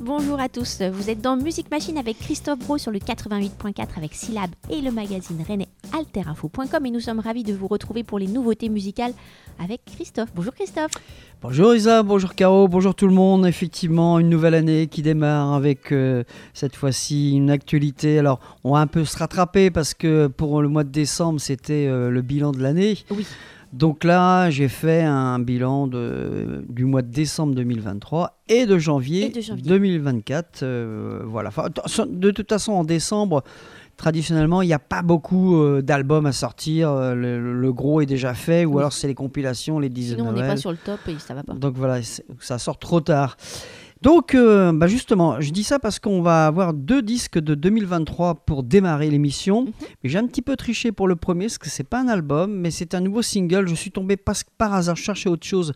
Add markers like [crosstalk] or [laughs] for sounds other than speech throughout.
bonjour à tous. Vous êtes dans Musique Machine avec Christophe Bro sur le 88.4 avec Syllab et le magazine rennais alterinfo.com et nous sommes ravis de vous retrouver pour les nouveautés musicales avec Christophe. Bonjour Christophe. Bonjour Isa, bonjour Caro, bonjour tout le monde. Effectivement, une nouvelle année qui démarre avec euh, cette fois-ci une actualité. Alors, on va un peu se rattraper parce que pour le mois de décembre, c'était euh, le bilan de l'année. Oui. Donc là, j'ai fait un bilan de, du mois de décembre 2023 et de janvier, Et de janvier. 2024. euh, voilà. Enfin, de toute façon, en décembre, traditionnellement, il n'y a pas beaucoup euh, d'albums à sortir. Euh, Le, le gros est déjà fait, ou Oui. alors c'est les compilations, les 10 de Sinon, on n'est pas sur le top et ça va pas. Donc voilà, ça sort trop tard. Donc, euh, bah justement, je dis ça parce qu'on va avoir deux disques de 2023 pour démarrer l'émission. Mhm. Mais j'ai un petit peu triché pour le premier, parce que c'est pas un album, mais c'est un nouveau single. Je suis tombé pas- par hasard chercher autre chose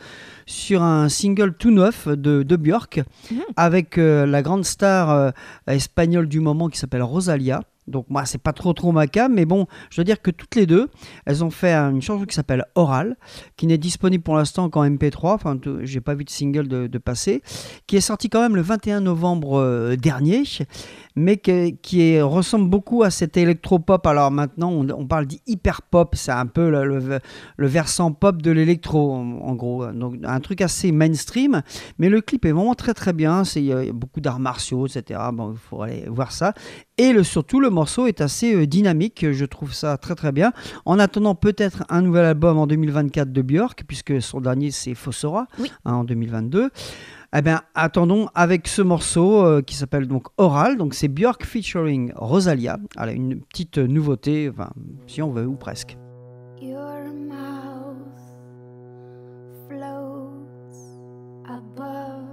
sur un single tout neuf de, de Björk, Mhm. avec euh, la grande star euh, espagnole du moment qui s'appelle Rosalia. Donc moi, c'est pas trop trop ma mais bon, je dois dire que toutes les deux, elles ont fait une chanson qui s'appelle Oral, qui n'est disponible pour l'instant qu'en MP3. Enfin, j'ai pas vu de single de, de passer, qui est sorti quand même le 21 novembre euh, dernier, mais qui ressemble beaucoup à cet électropop. Alors maintenant, on, parle d'hyper pop, c'est un peu le, le- versant pop de l'électro, en, en gros. Donc un truc assez mainstream, mais le clip est vraiment très très bien. Il y a beaucoup d'arts martiaux, etc. Bon, il faut aller voir ça. Et le, surtout, le morceau est assez euh, dynamique. Je trouve ça très très bien. En attendant peut-être un nouvel album en 2024 de Björk, puisque son dernier c'est Fossora Oui. hein, en 2022. Eh bien, attendons avec ce morceau euh, qui s'appelle donc Oral. Donc c'est Björk featuring Rosalia. Alors, une petite nouveauté, enfin, si on veut, ou presque. Your mouth floats above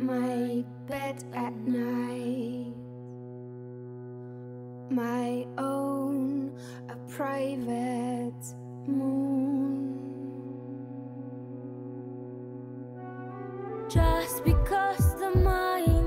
my bed at night. My own, a private moon. Just because the mind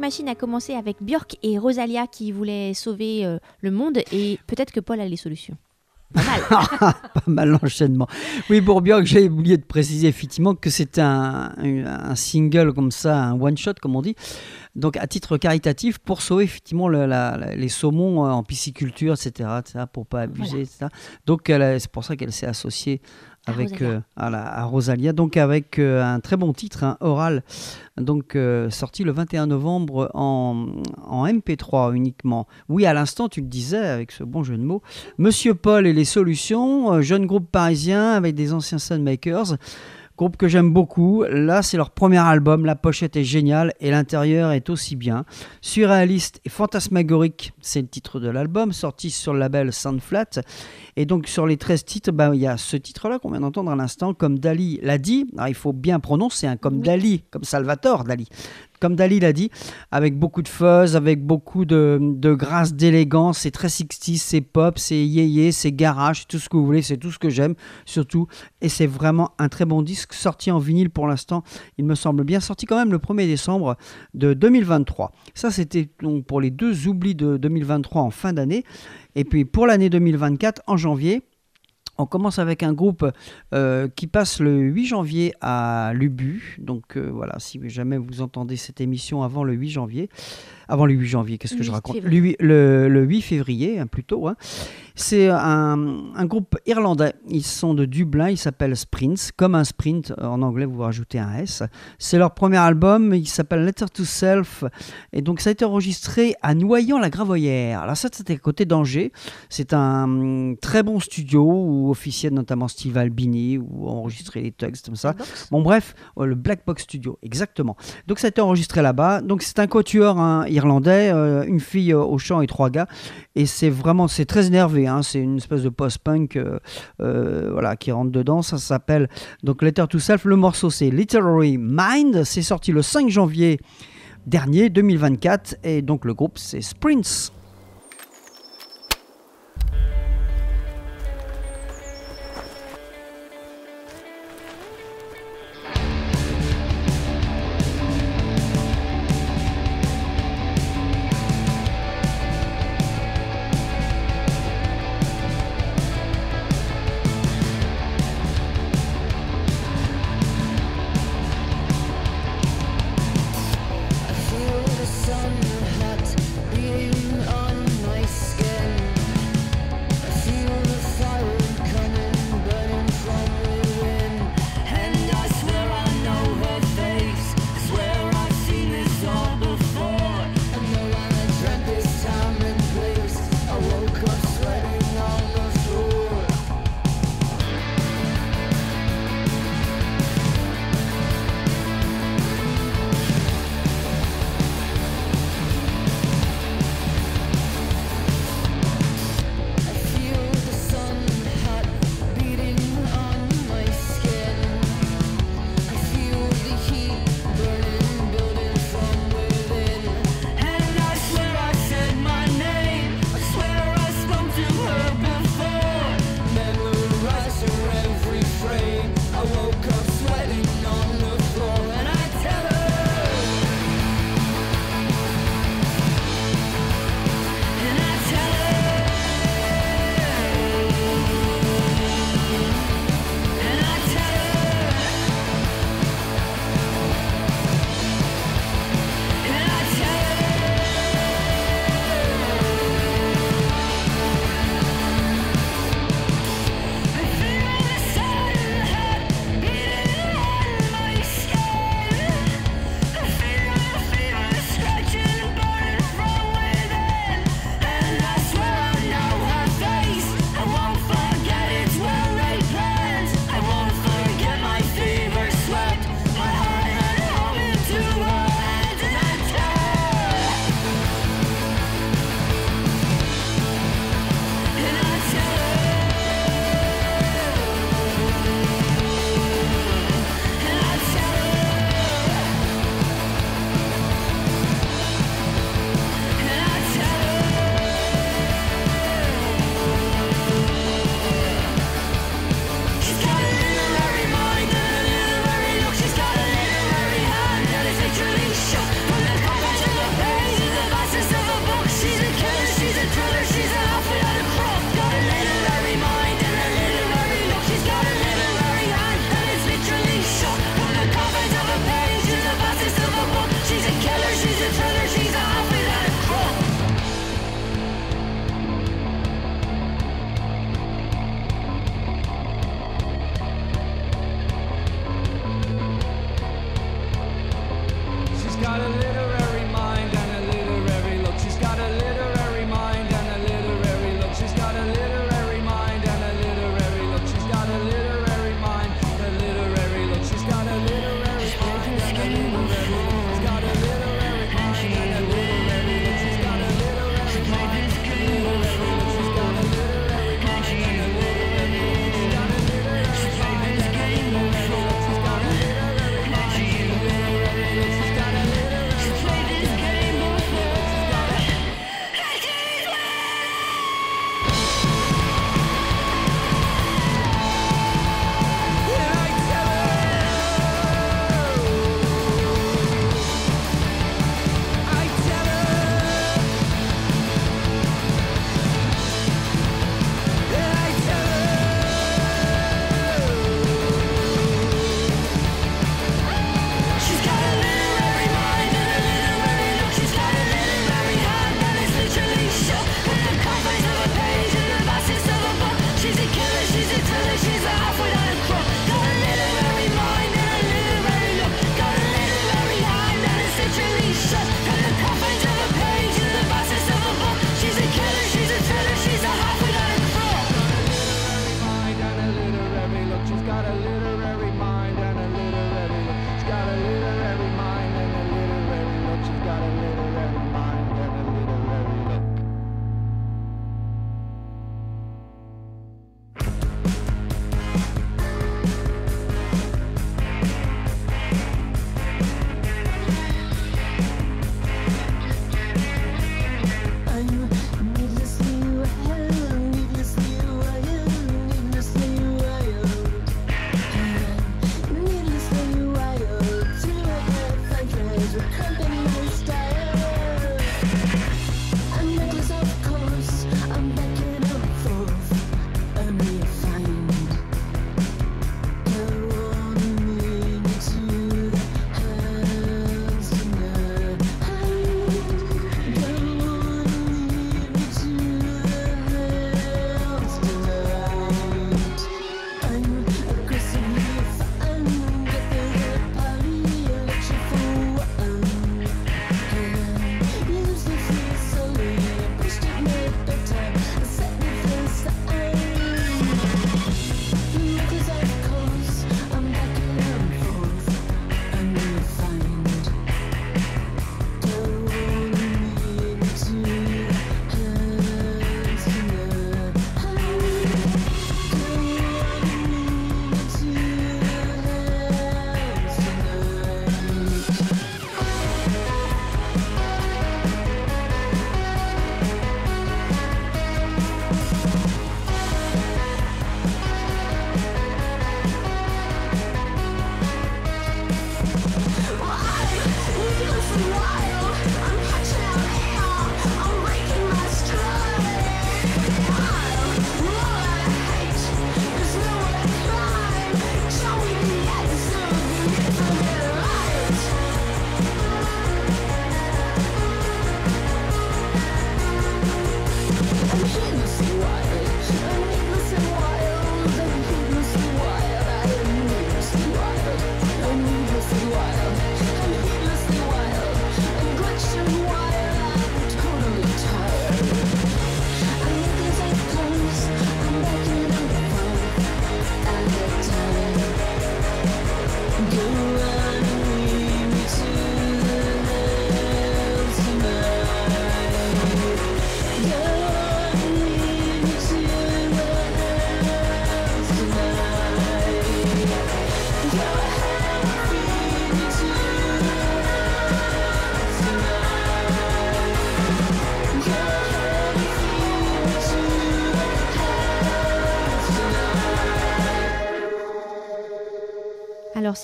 Machine a commencé avec Björk et Rosalia qui voulaient sauver euh, le monde et peut-être que Paul a les solutions. Pas mal. [laughs] Pas mal l'enchaînement. Oui, pour Björk, j'ai oublié de préciser effectivement que c'était un, single comme ça, un one-shot comme on dit, donc à titre caritatif pour sauver effectivement le- la- la- les saumons euh, en pisciculture, etc., etc., pour pas abuser, Voilà. etc. Donc c'est pour ça qu'elle s'est associée avec Rosalia. euh, à, la- à Rosalia, donc avec euh, un très bon titre, un oral, donc euh, sorti le 21 novembre en, en MP3 uniquement. Oui, à l'instant, tu le disais avec ce bon jeu de mots. Monsieur Paul et les solutions, jeune groupe parisien avec des anciens Sunmakers. Groupe que j'aime beaucoup. Là, c'est leur premier album. La pochette est géniale et l'intérieur est aussi bien. Surréaliste et fantasmagorique, c'est le titre de l'album, sorti sur le label Soundflat. Et donc, sur les 13 titres, ben, il y a ce titre-là qu'on vient d'entendre à l'instant, comme Dali l'a dit. Alors, il faut bien prononcer, hein, comme Oui. Dali, comme Salvatore Dali. Comme Dali l'a dit, avec beaucoup de fuzz, avec beaucoup de, grâce, d'élégance. C'est très 60 c'est pop, c'est yéyé, c'est garage, tout ce que vous voulez, c'est tout ce que j'aime, surtout. Et c'est vraiment un très bon disque, sorti en vinyle pour l'instant, il me semble bien, sorti quand même le 1er décembre de 2023. Ça, c'était donc pour les deux oublis de 2023 en fin d'année. Et puis pour l'année 2024, en janvier, on commence avec un groupe euh, qui passe le 8 janvier à Lubu. Donc euh, voilà, si jamais vous entendez cette émission avant le 8 janvier, avant le 8 janvier, qu'est-ce que je 8 raconte le, février. 8 le- le 8 février, hein, plutôt. hein. C'est un, un groupe irlandais. Ils sont de Dublin. Ils s'appellent Sprints. Comme un sprint, euh, en anglais, vous rajoutez un S. C'est leur premier album. Il s'appelle Letter to Self. Et donc, ça a été enregistré à Noyant-la-Gravoyère. Alors, ça, c'était à côté d'Angers. C'est un hum, très bon studio où officiait notamment Steve Albini, où on enregistrait les textes comme ça. Bon bref, euh, le Black Box Studio, exactement. Donc ça a été enregistré là-bas. Donc c'est un quatuor hein, irlandais, euh, une fille euh, au chant et trois gars. Et c'est vraiment, c'est très énervé. hein. C'est une espèce de post-punk, euh, voilà, qui rentre dedans. Ça s'appelle donc Letter to Self. Le morceau c'est Literary Mind. C'est sorti le 5 janvier dernier 2024. Et donc le groupe c'est Sprints.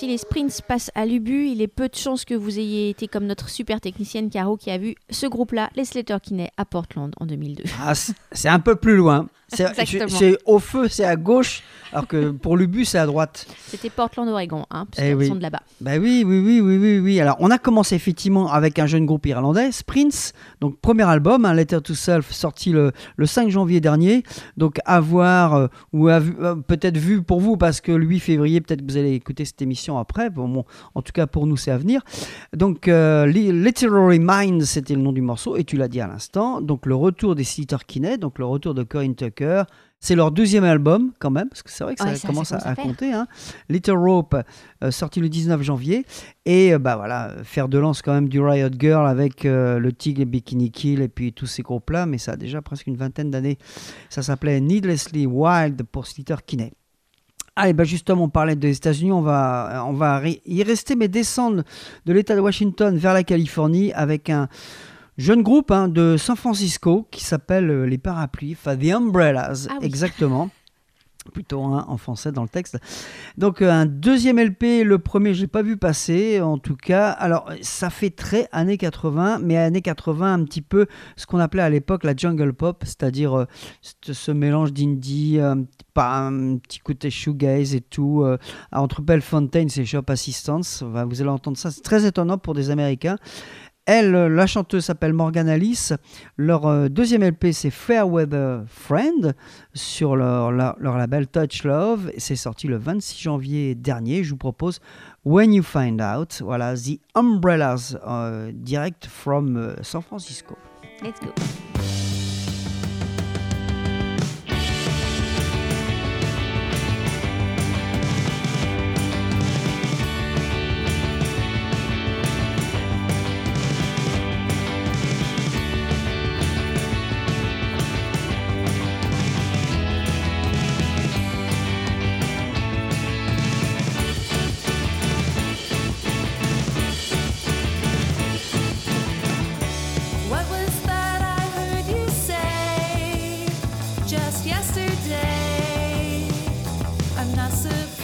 Alors, sprints passent à l'UBU, il est peu de chances que vous ayez été comme notre super technicienne Caro qui a vu ce groupe-là, les Slater Kinney, à Portland en 2002. Ah, c'est un peu plus loin. C'est au feu, c'est à gauche, alors que pour l'Ubu, c'est à droite. C'était Portland, Oregon, hein, parce Eh oui. sont de là-bas. Bah oui, oui, oui, oui, oui, oui. Alors, on a commencé effectivement avec un jeune groupe irlandais, Sprints, donc premier album, un Letter to Self, sorti le, le 5 janvier dernier. Donc, à voir, euh, ou euh, peut-être vu pour vous, parce que le 8 février, peut-être que vous allez écouter cette émission après. Bon, bon, en tout cas, pour nous, c'est à venir. Donc, euh, Li- Literary Minds, c'était le nom du morceau, et tu l'as dit à l'instant. Donc, le retour des Slater Kinney, donc le retour de Corinne Tucker. C'est leur deuxième album, quand même, parce que c'est vrai que ça Ouais, ça, commence à, compter. Hein. Little Rope, euh, sorti le 19 janvier. Et euh, bah voilà, faire de lance quand même du Riot Girl avec euh, le Tigre et Bikini Kill et puis tous ces groupes-là, mais ça a déjà presque une vingtaine d'années. Ça s'appelait Needlessly Wild pour Slater Kinney. Allez, bah justement, on parlait des États-Unis, on va, on va y rester, mais descendre de l'État de Washington vers la Californie avec un jeune groupe hein, de San Francisco qui s'appelle euh, les Parapluies, enfin The Umbrellas, Ah oui. exactement. Plutôt hein, en français dans le texte. Donc euh, un deuxième LP, le premier j'ai pas vu passer en tout cas. Alors ça fait très années 80, mais années 80 un petit peu ce qu'on appelait à l'époque la jungle pop, c'est-à-dire euh, ce mélange d'indie, euh, pas un petit côté shoegaze et tout. euh, entre Bellefontaine et Shop Assistance, vous allez entendre ça, c'est très étonnant pour des Américains. Elle, la chanteuse s'appelle Morgan Alice. Leur euh, deuxième LP, c'est Fairweather Friend sur leur, leur- leur label Touch Love. C'est sorti le 26 janvier dernier. Je vous propose When You Find Out. Voilà, The Umbrellas, euh, direct from euh, San Francisco. Let's go. just yesterday. I'm not surprised.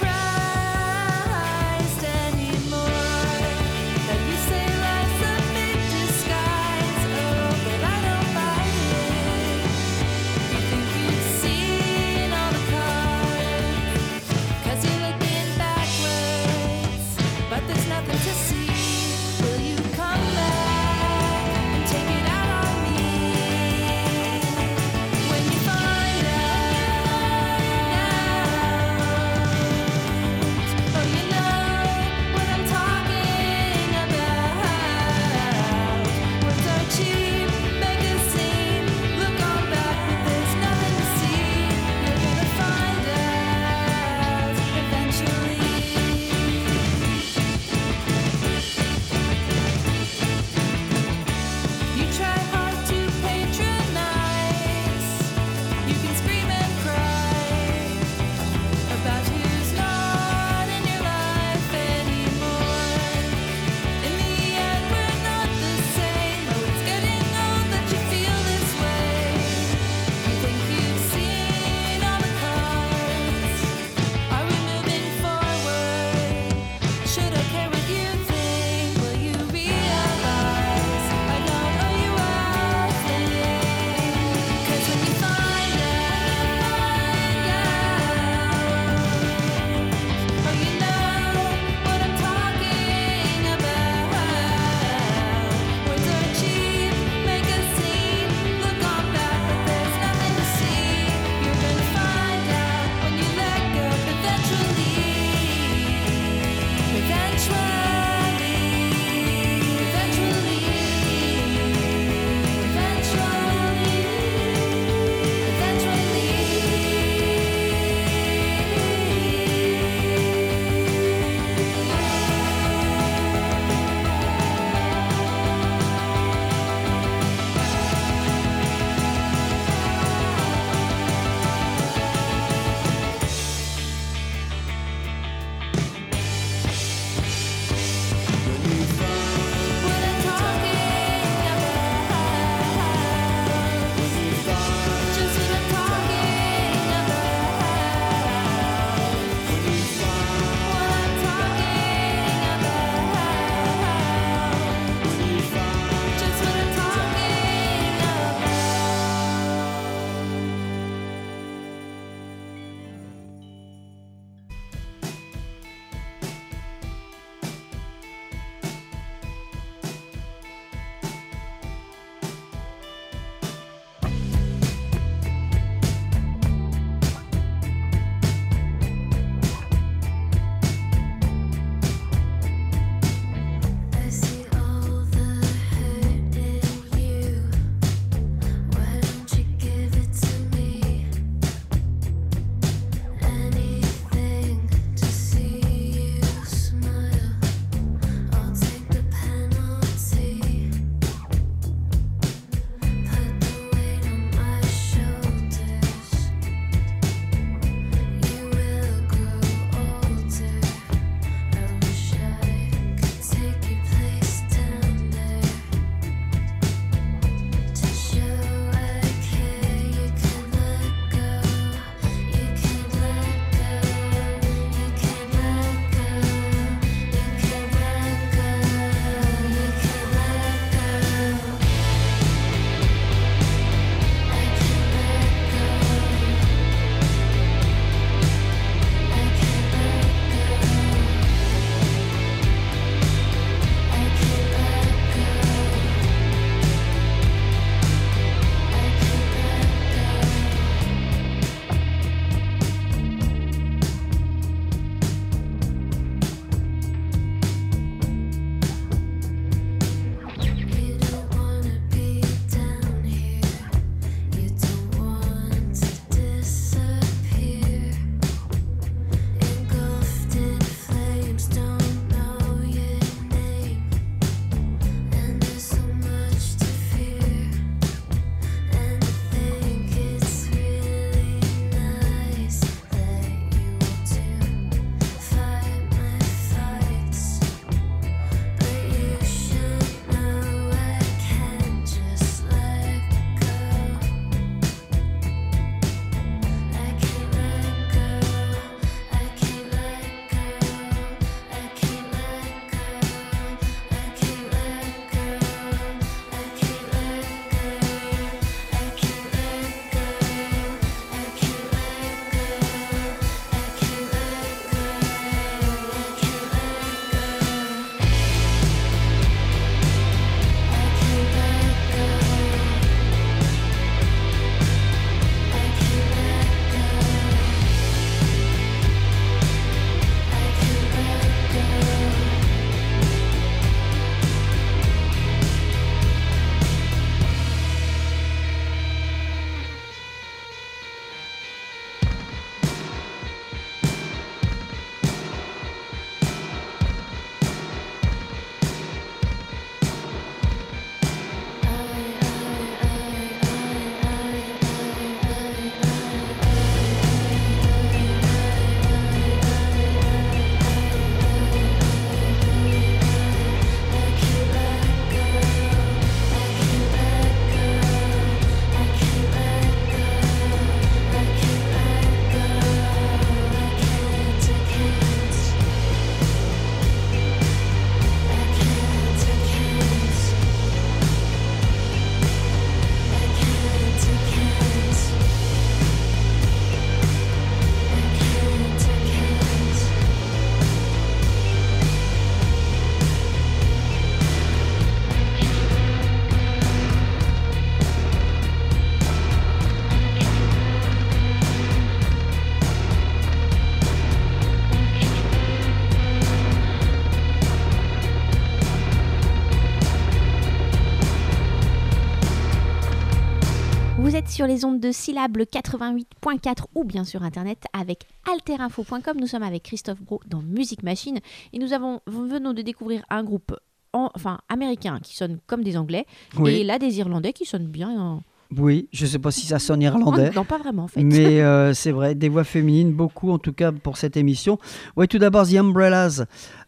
Sur les ondes de syllabes le 88.4 ou bien sur internet avec alterinfo.com. Nous sommes avec Christophe Bro dans Music Machine et nous avons, venons de découvrir un groupe en- enfin, américain qui sonne comme des Anglais Oui. et là des Irlandais qui sonnent bien. en- Oui, je sais pas si ça sonne irlandais. Non, pas vraiment en fait. Mais [laughs] euh, c'est vrai, des voix féminines, beaucoup en tout cas pour cette émission. Oui, tout d'abord The Umbrellas,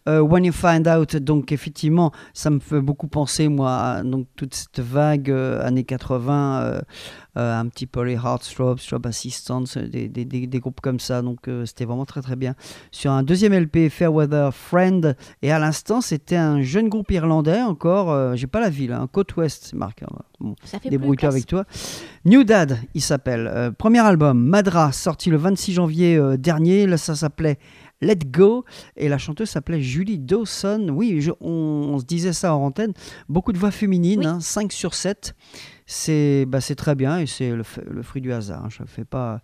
euh, When You Find Out. Donc effectivement, ça me fait beaucoup penser moi à donc, toute cette vague euh, années 80, euh, un petit peu les Heartthrob, Strobe Assistants, des, des- des- des groupes comme ça. Donc c'était vraiment très très bien. Sur un deuxième LP, Fairweather Friend. Et à l'instant, c'était un jeune groupe irlandais encore. J'ai pas la ville, hein, Côte Ouest, c'est marqué. Bon, Débrouille-toi avec toi. New Dad, il s'appelle. Premier album, Madra, sorti le 26 janvier dernier. Là, ça s'appelait Let Go. Et la chanteuse s'appelait Julie Dawson. Oui, je- on, on se disait ça en antenne. Beaucoup de voix féminines, Oui. hein, 5 sur 7. C'est bah, c'est très bien et c'est le, fruit du hasard. hein. Je ne fais, pas-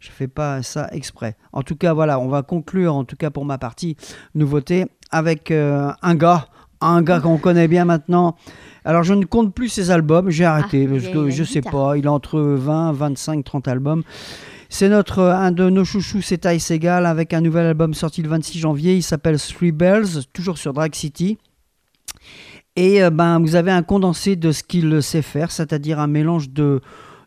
je fais pas ça exprès. En tout cas, voilà, on va conclure, en tout cas pour ma partie nouveauté, avec euh, un gars, un gars qu'on connaît bien maintenant. Alors, je ne compte plus ses albums, j'ai arrêté, Ah, parce que je une sais pas, il a entre 20, 25, 30 albums. C'est notre un de nos chouchous, c'est Ty Segal, avec un nouvel album sorti le 26 janvier. Il s'appelle Three Bells, toujours sur Drag City. Et euh, ben, vous avez un condensé de ce qu'il sait faire, c'est-à-dire un mélange de,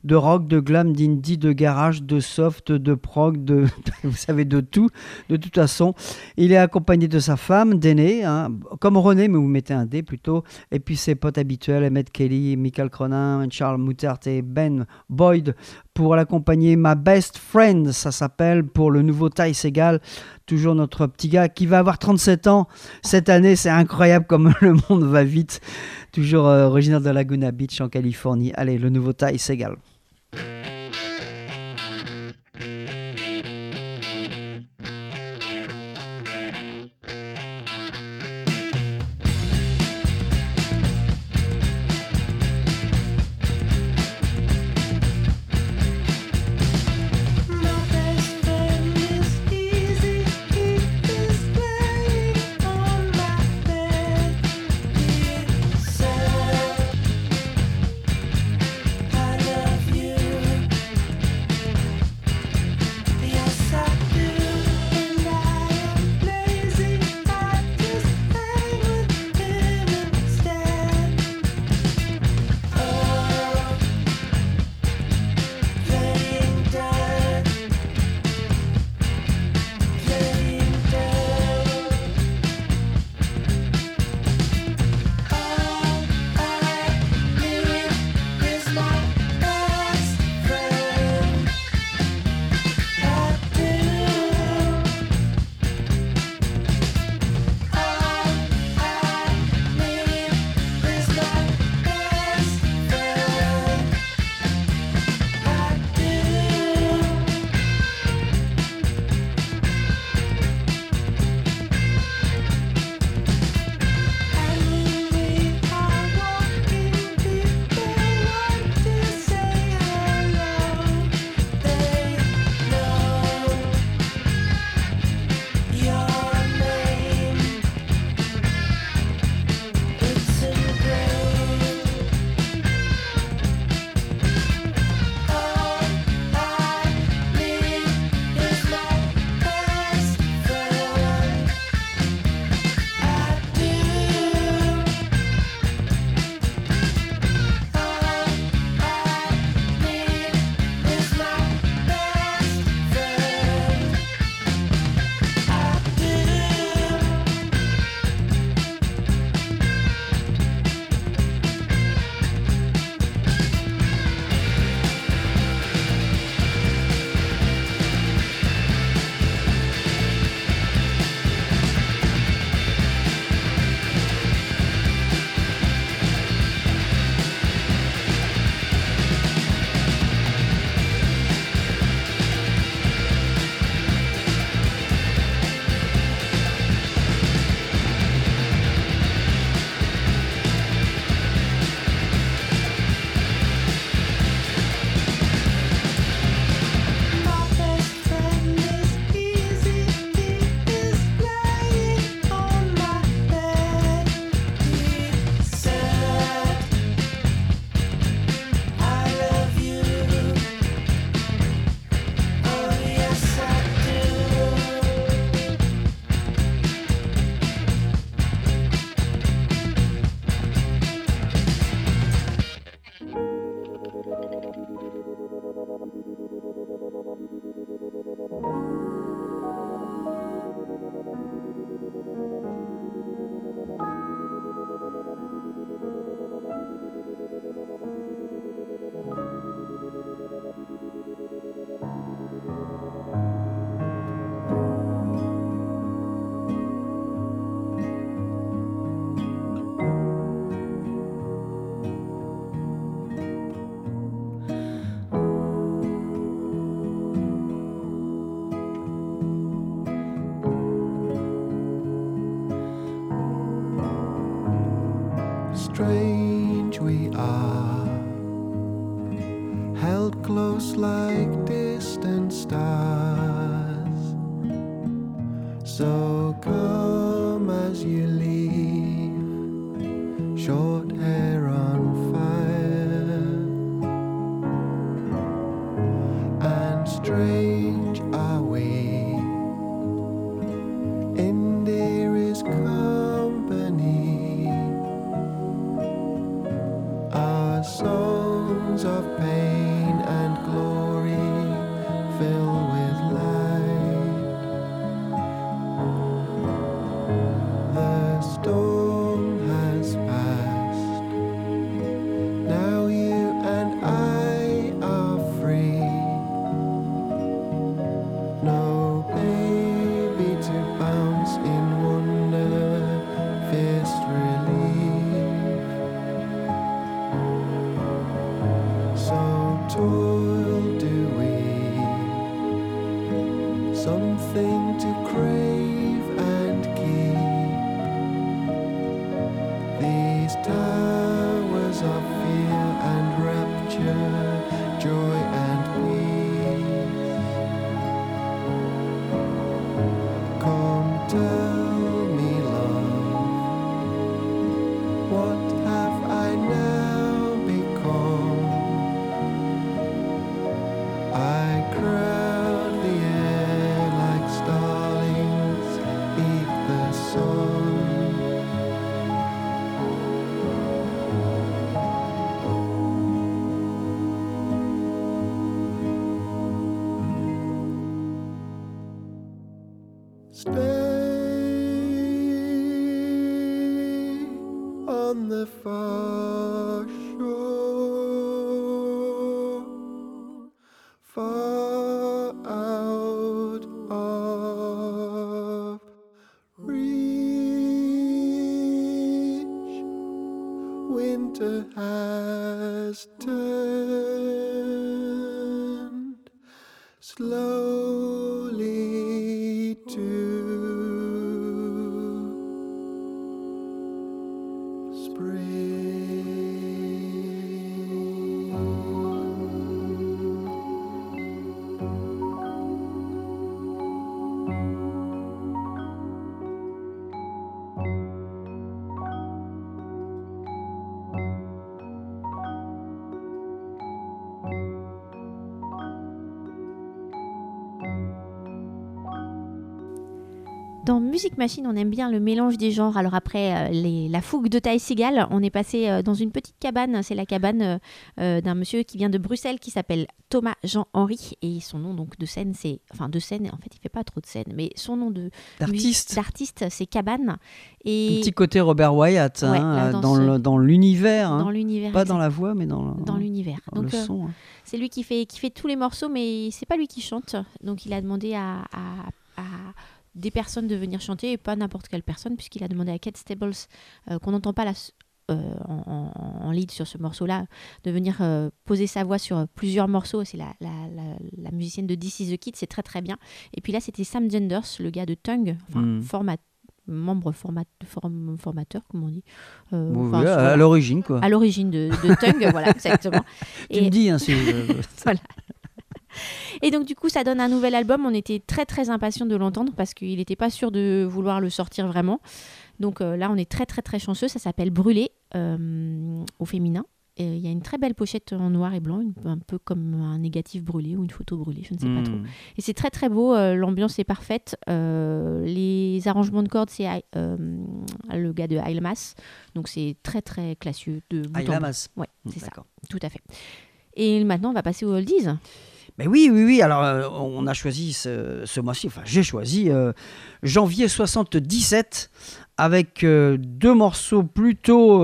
de rock, de glam, d'indie, de garage, de soft, de prog, de, [laughs] vous savez, de tout, de toute façon. Il est accompagné de sa femme, d'aîné, hein, comme René, mais vous mettez un D plutôt. Et puis ses potes habituels, Emmett Kelly, Michael Cronin, Charles Moutert et Ben Boyd pour l'accompagner. Ma best friend, ça s'appelle, pour le nouveau Ty Segal. Toujours notre petit gars qui va avoir 37 ans cette année. C'est incroyable comme [laughs] le monde va vite. Toujours euh, originaire de Laguna Beach en Californie. Allez, le nouveau Ty Segal. Something to crave Dans Music Machine, on aime bien le mélange des genres. Alors après euh, les- la fougue de Ty Seagal, on est passé euh, dans une petite cabane. C'est la cabane euh, d'un monsieur qui vient de Bruxelles qui s'appelle Thomas Jean-Henri. Et son nom donc de scène, c'est... Enfin de scène, en fait il fait pas trop de scène, mais son nom de D'artiste. d'artiste, c'est Cabane. Un Et petit côté Robert Wyatt Ouais, hein, là, dans l'univers. hein. dans l'univers. Pas dans la voix, mais dans, le- dans l'univers. dans Donc le euh, son. hein. c'est lui qui fait, qui fait tous les morceaux, mais c'est pas lui qui chante. Donc il a demandé à, à- à des personnes de venir chanter, et pas n'importe quelle personne, puisqu'il a demandé à Kate Stables, euh, qu'on n'entend pas la, euh, en, lead sur ce morceau-là, de venir euh, poser sa voix sur plusieurs morceaux. C'est la, la, la- la musicienne de This is the Kid, c'est très très bien. Et puis là, c'était Sam Genders, le gars de Tongue, enfin, Mm. format, membre format, form- formateur, comme on dit. Euh, enfin, à, voilà. à l'origine, quoi. à l'origine de, de Tongue, [laughs] voilà, exactement. Tu me dis, hein, si je- [laughs] Et donc du coup, ça donne un nouvel album. On était très très impatients de l'entendre parce qu'il n'était pas sûr de vouloir le sortir vraiment. Donc euh, là, on est très très très chanceux. Ça s'appelle Brûlé euh, au féminin. Et Il y a une très belle pochette en noir et blanc, une- un peu comme un négatif brûlé ou une photo brûlée, je ne sais pas trop. Hmm. Et c'est très très beau, euh, l'ambiance est parfaite. euh, les arrangements de cordes, c'est euh, le gars de Ailmas. Donc c'est très très classieux de amasse. Ouais, c'est ça, tout à fait. Et maintenant, on va passer aux oldies. Mais oui, oui, oui. Alors, euh, on a choisi ce, ce mois-ci, enfin, j'ai choisi euh, janvier 77 avec euh, deux morceaux plutôt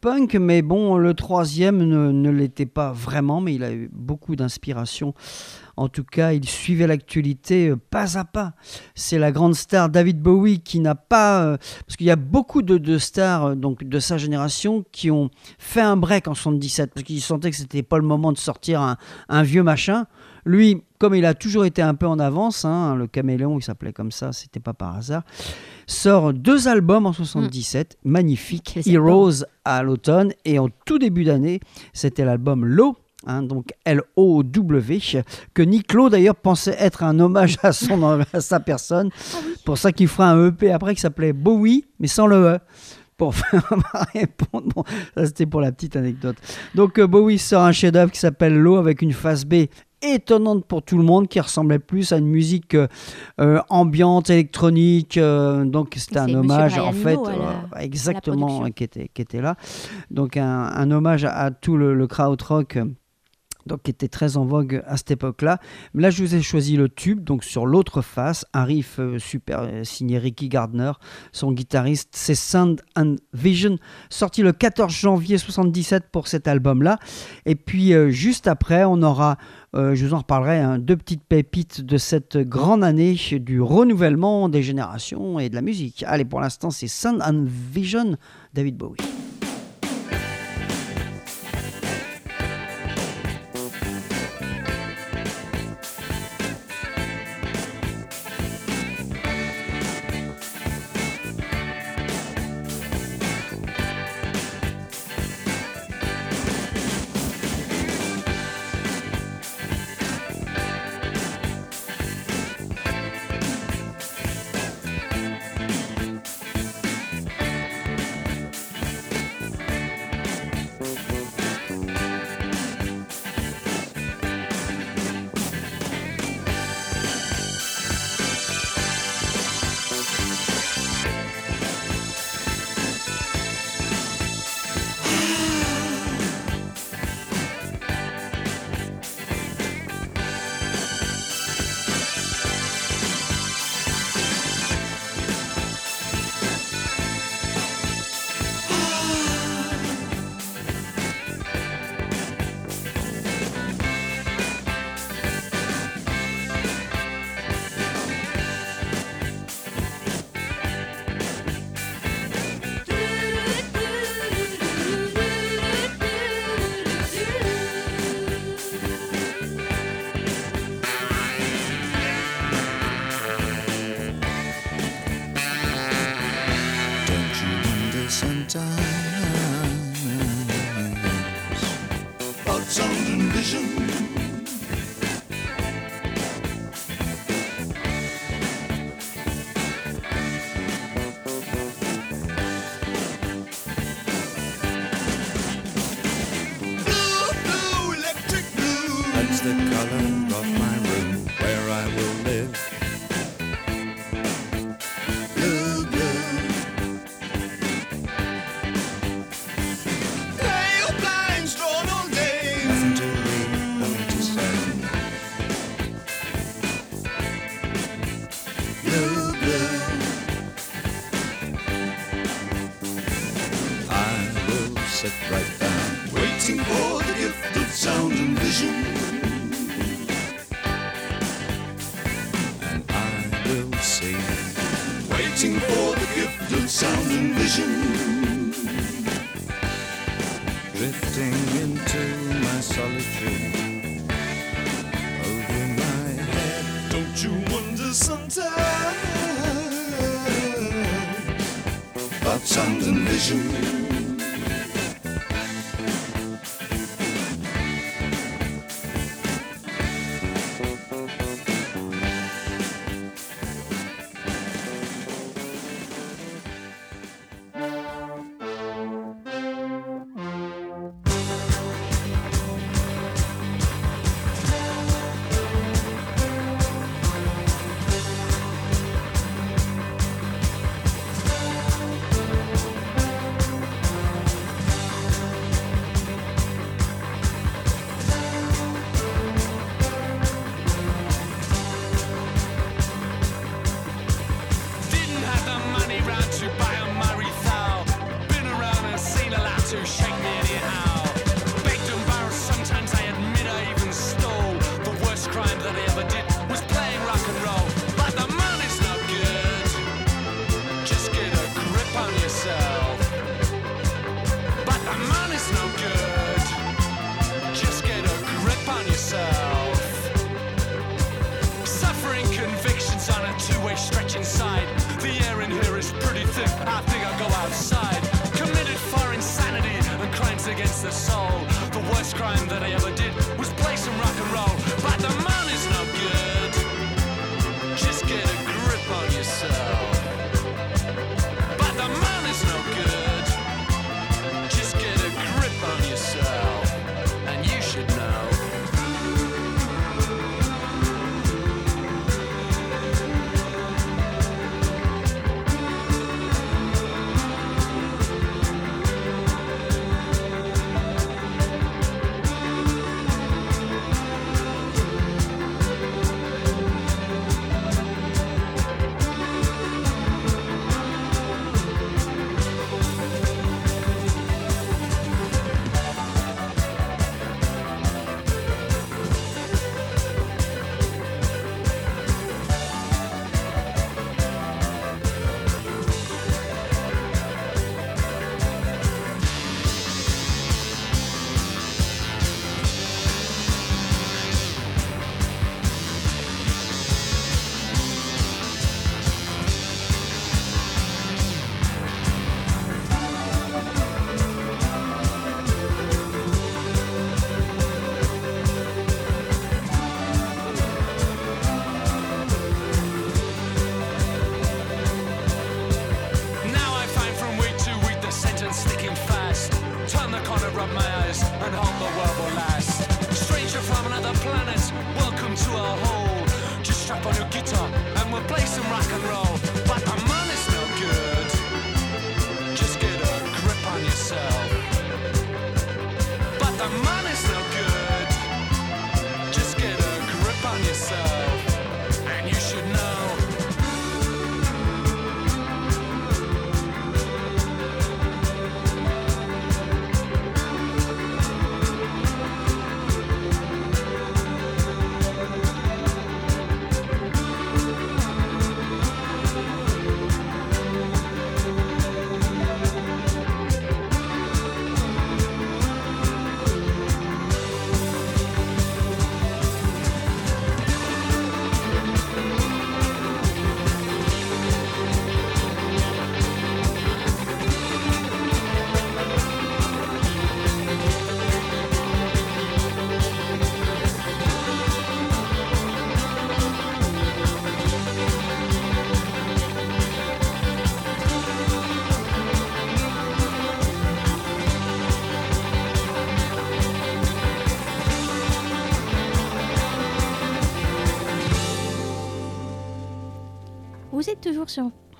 punk, mais bon, le troisième ne, l'était pas vraiment, mais il a eu beaucoup d'inspiration. En tout cas, il suivait l'actualité pas à pas. C'est la grande star David Bowie qui n'a pas. parce qu'il y a beaucoup de, stars donc, de sa génération qui ont fait un break en 77 parce qu'ils sentaient que c'était pas le moment de sortir un vieux machin. Lui, comme il a toujours été un peu en avance, hein, le caméléon, il s'appelait comme ça, c'était pas par hasard, sort deux albums en 77, magnifiques, Quels Heroes à l'automne, et en tout début d'année, c'était l'album Low. hein, donc L-O-W, que Nick Lowe d'ailleurs pensait être un hommage à, son, [laughs] à sa personne. Pour ça qu'il fera un EP après qui s'appelait Bowie, mais sans le E. Pour [laughs] faire ma réponse. Bon, ça c'était pour la petite anecdote. Donc euh, Bowie sort un chef-d'œuvre qui s'appelle Low avec une face B étonnante pour tout le monde qui ressemblait plus à une musique euh, euh, ambiante électronique euh, donc c'était un hommage en fait la- exactement qui était qui était là. Donc un, un hommage à, à tout le, le krautrock euh, donc qui était très en vogue à cette époque-là. Là, je vous ai choisi le tube, donc sur l'autre face, un riff euh, super euh, signé Ricky Gardner, son guitariste, c'est Sound and Vision, sorti le 14 janvier 77 pour cet album-là. Et puis euh, juste après, on aura, je vous en reparlerai, hein, deux petites pépites de cette grande année du renouvellement des générations et de la musique. Allez, pour l'instant, c'est Sound and Vision, David Bowie. Stranger from another planet, welcome to our hole. Just strap on your guitar and we'll play some rock and roll.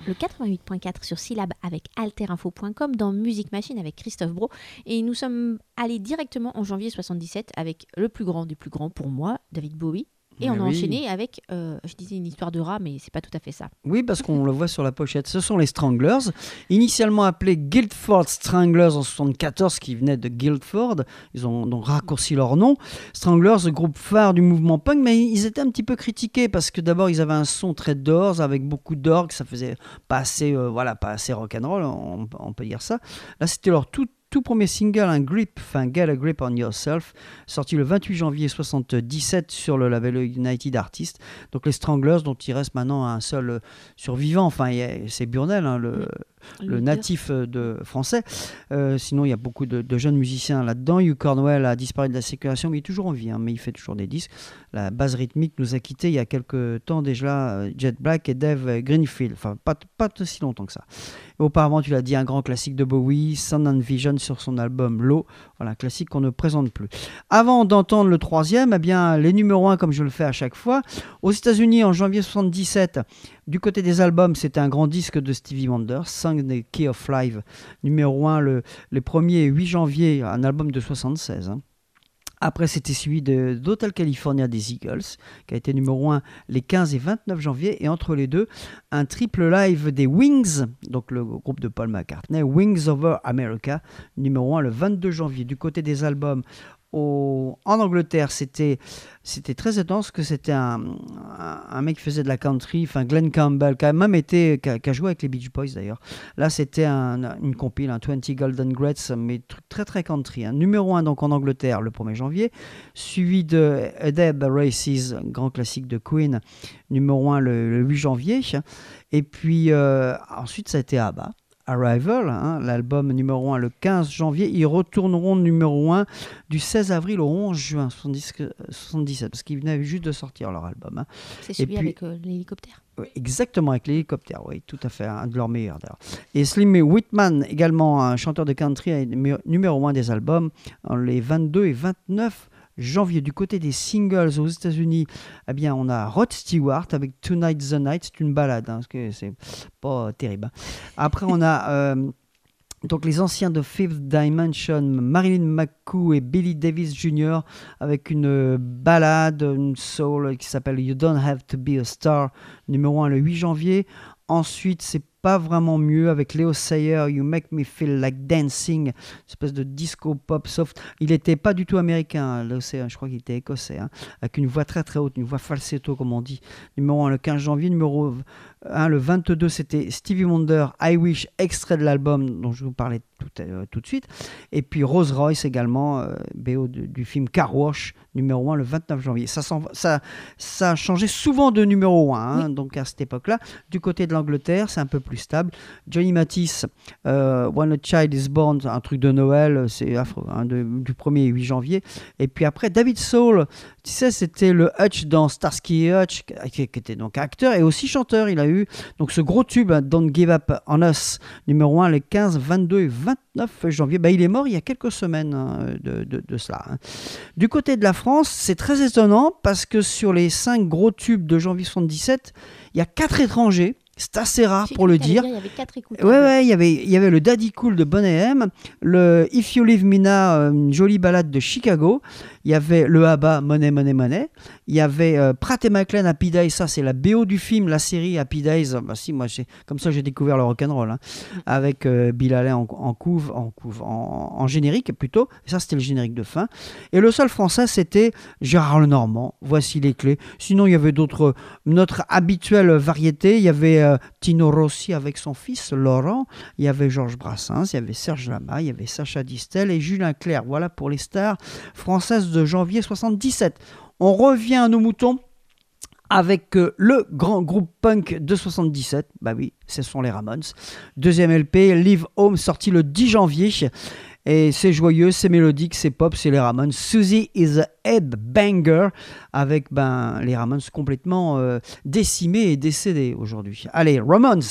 Le 88.4 sur Syllab avec alterinfo.com dans Musique Machine avec Christophe Bro. Et nous sommes allés directement en janvier 77 avec le plus grand des plus grands pour moi, David Bowie. Et Mais on a oui. enchaîné avec, euh, je disais une histoire de rat, mais c'est pas tout à fait ça. Oui, parce qu'on le voit sur la pochette. Ce sont les Stranglers, initialement appelés Guildford Stranglers en 74, qui venaient de Guildford. Ils ont donc raccourci leur nom. Stranglers, le groupe phare du mouvement punk, mais ils étaient un petit peu critiqués parce que d'abord ils avaient un son très doors avec beaucoup d'orgue, ça faisait pas assez, euh, voilà, pas assez rock'n'roll, on, on peut dire ça. Là, c'était leur tout tout premier single, un grip, enfin Get a Grip on Yourself, sorti le 28 janvier 77 sur le label United Artists. Donc les Stranglers, dont il reste maintenant un seul survivant, enfin c'est Burnell, hein, le, le natif euh, de français. Euh, sinon, il y a beaucoup de, de jeunes musiciens là-dedans. Hugh Cornwell a disparu de la circulation, mais il est toujours en vie, hein, mais il fait toujours des disques. La base rythmique nous a quittés il y a quelques temps déjà, euh, Jet Black et Dave Greenfield. Enfin, pas, pas si longtemps que ça. Et auparavant, tu l'as dit, un grand classique de Bowie, Sound and Vision sur son album Low. Voilà, un classique qu'on ne présente plus. Avant d'entendre le troisième, eh bien, les numéros 1, comme je le fais à chaque fois. Aux États-Unis, en janvier 77, du côté des albums, c'était un grand disque de Stevie Wonder, Song the Key of Life, numéro 1 le, le 1er 8 janvier, un album de 76. hein. Après, c'était de- d'Hotel California des Eagles, qui a été numéro 1 les 15 et 29 janvier. Et entre les deux, un triple live des Wings, donc le groupe de Paul McCartney, Wings Over America, numéro 1 le 22 janvier. Du côté des albums, en Angleterre, c'était très étonnant parce que c'était un, mec qui faisait de la country, enfin Glenn Campbell, qui a même été, qui a, joué avec les Beach Boys d'ailleurs. Là, c'était un- une compile, un 20 Golden Greats, mais truc très très country. hein. Numéro 1 donc en Angleterre le 1er janvier, suivi de Deb Races, grand classique de Queen, numéro 1 le, le 8 janvier. Et puis euh, ensuite, ça a été ABBA. Arrival, hein, l'album numéro 1 le 15 janvier. Ils retourneront numéro 1 du 16 avril au 11 juin 70 euh, 77, parce qu'ils venaient juste de sortir leur album. hein. C'est celui puis- avec euh, l'hélicoptère. Exactement, avec l'hélicoptère, oui, tout à fait, un de leurs meilleurs d'ailleurs. Et Slim Whitman, également un chanteur de country, numéro 1 des albums, les 22 et 29 janvier. Du côté des singles aux États-Unis, eh bien, on a Rod Stewart avec Tonight's the Night, c'est une balade, hein, parce que c'est pas terrible. hein. Après, on a. euh, donc les anciens de Fifth Dimension, Marilyn McCoo et Billy Davis Jr. avec une euh, balade, une soul qui s'appelle You Don't Have to Be a Star, numéro 1 le 8 janvier. Ensuite, c'est pas vraiment mieux avec Leo Sayer, You Make Me Feel Like Dancing, une espèce de disco pop soft. Il n'était pas du tout américain, hein, Leo Sayer, je crois qu'il était écossais, hein, avec une voix très très haute, une voix falsetto comme on dit. Numéro 1 le 15 janvier, numéro 1 le 22 c'était Stevie Wonder, I Wish, extrait de l'album dont je vous parlais tout, euh, tout de suite. Et puis Rose Royce également, euh, BO de- du film Car Wash, numéro 1 le 29 janvier. Ça, changé souvent de numéro 1, hein, donc à cette époque-là. Du côté de l'Angleterre, c'est un peu plus stable. Johnny Matisse, euh, When a Child is Born, un truc de Noël, c'est hein, du 1er 8 janvier. Et puis après, David Soul, tu sais, c'était le Hutch dans Starsky et Hutch, qui, qui était donc acteur et aussi chanteur. Il a eu donc ce gros tube, hein, Don't Give Up on Us, numéro 1 les 15, 22 et 29 janvier. Bah, il est mort il y a quelques semaines hein, de, de- de cela. hein. Du côté de la France, c'est très étonnant parce que sur les 5 gros tubes de janvier 77, il y a 4 étrangers. C'est assez rare pour le dire. Il y avait quatre écouteurs. Ouais, ouais, il y avait, il y avait le Daddy Cool de Bonnet M, le If You Leave Me Now, euh, une jolie balade de Chicago. Il y avait le ABBA, Money, Money, Money. Il y avait euh, Pratt et McLean, Happy Days, ça c'est la BO du film, la série Happy Days. Bah si, moi, comme ça j'ai découvert le rock'n'roll, hein, avec euh, Bill Haley en, en couve, en, couve en, en générique plutôt. Ça c'était le générique de fin. Et le seul français c'était Gérard Lenormand, voici les clés. Sinon il y avait d'autres, notre habituelle variété, il y avait euh, Tino Rossi avec son fils Laurent, il y avait Georges Brassens, il y avait Serge Lama, il y avait Sacha Distel et Julien Clerc. Voilà pour les stars françaises de janvier 77. On revient à nos moutons avec euh, le grand groupe punk de 77. Bah oui, ce sont les Ramones. Deuxième LP, Live Home, sorti le 10 janvier. Et c'est joyeux, c'est mélodique, c'est pop, c'est les Ramones. Susie is a head banger avec ben, les Ramones complètement euh, décimés et décédés aujourd'hui. Allez, Ramones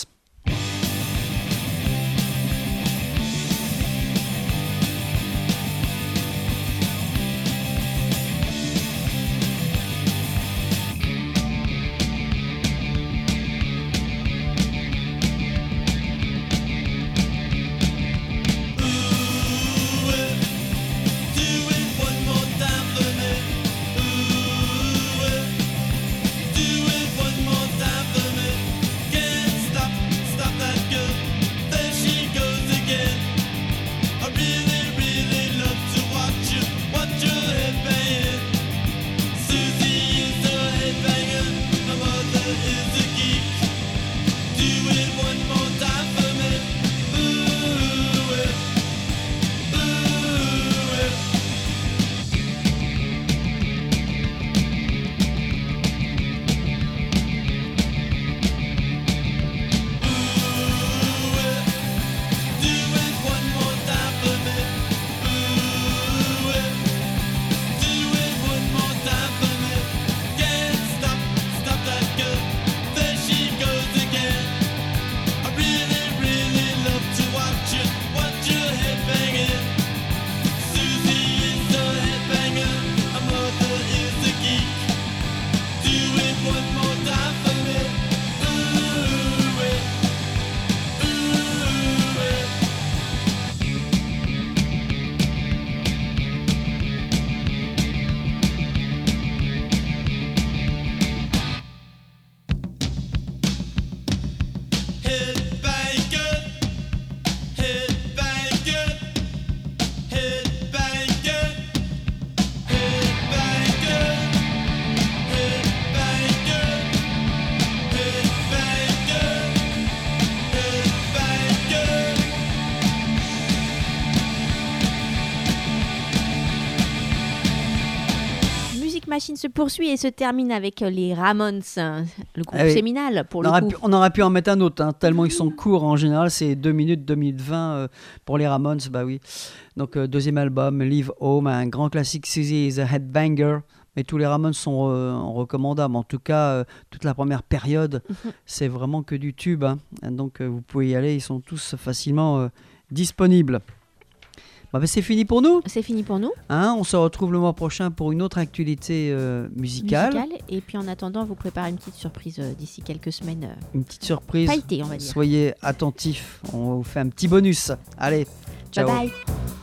Machine se poursuit et se termine avec euh, les Ramones, hein, le groupe Ah oui. séminal pour On le aurait, coup. pu, on aurait pu en mettre un autre, hein, tellement ils sont courts en général, c'est 2 minutes, 2 minutes 20 euh, pour les Ramones, bah oui. Donc euh, deuxième album, Leave Home, un grand classique, Suzy is a Headbanger, mais tous les Ramones sont recommandables, en tout cas toute la première période, Mhm. c'est vraiment que du tube, hein. donc vous pouvez y aller, ils sont tous facilement disponibles. Bah, bah, c'est fini pour nous, C'est fini pour nous. hein, on se retrouve le mois prochain pour une autre actualité euh, musicale, Musical. Et puis en attendant, vous préparez une petite surprise euh, d'ici quelques semaines. euh, une petite surprise. pailletée, on va dire. Soyez attentifs, on vous fait un petit bonus. Allez, ciao. Bye bye.